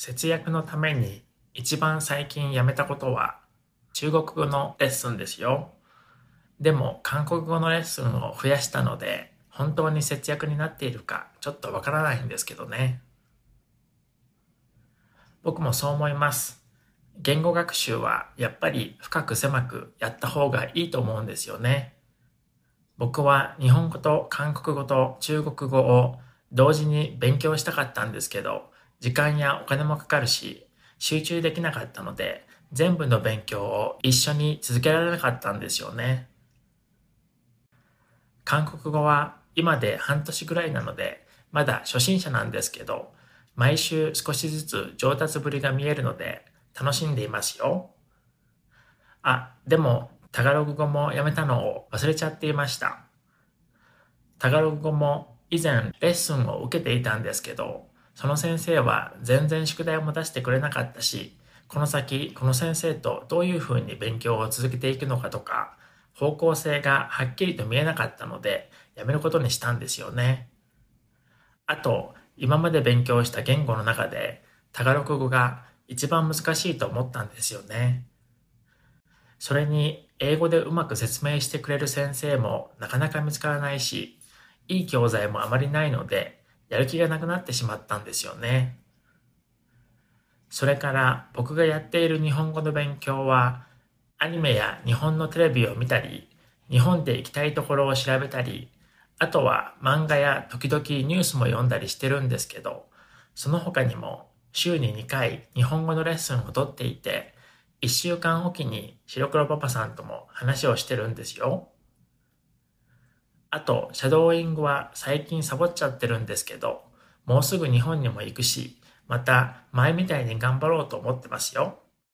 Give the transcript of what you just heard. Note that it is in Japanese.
節約のために一番最近やめたことは中国語のレッスンですよ。でも韓国語のレッスンを増やしたので本当に節約になっているかちょっとわからないんですけどね。僕もそう思います。言語学習はやっぱり深く狭くやった方がいいと思うんですよね。僕は日本語と韓国語と中国語を同時に勉強したかったんですけど、時間やお金もかかるし、集中できなかったので、全部の勉強を一緒に続けられなかったんですよね。韓国語は今で半年ぐらいなので、まだ初心者なんですけど、毎週少しずつ上達ぶりが見えるので楽しんでいますよ。あ、でもタガログ語もやめたのを忘れちゃっていました。タガログ語も以前レッスンを受けていたんですけど、その先生は全然宿題も出してくれなかったし、この先この先生とどういうふうに勉強を続けていくのかとか、方向性がはっきりと見えなかったので、やめることにしたんですよね。あと、今まで勉強した言語の中で、タガログ語が一番難しいと思ったんですよね。それに、英語でうまく説明してくれる先生もなかなか見つからないし、いい教材もあまりないので、やる気がなくなってしまったんですよね。それから僕がやっている日本語の勉強はアニメや日本のテレビを見たり、日本で行きたいところを調べたり、あとは漫画や時々ニュースも読んだりしてるんですけど、その他にも週に2回日本語のレッスンをとっていて、1週間おきに白黒パパさんとも話をしてるんですよ。あと、シャドーイングは最近サボっちゃってるんですけど、もうすぐ日本にも行くし、また前みたいに頑張ろうと思ってますよ。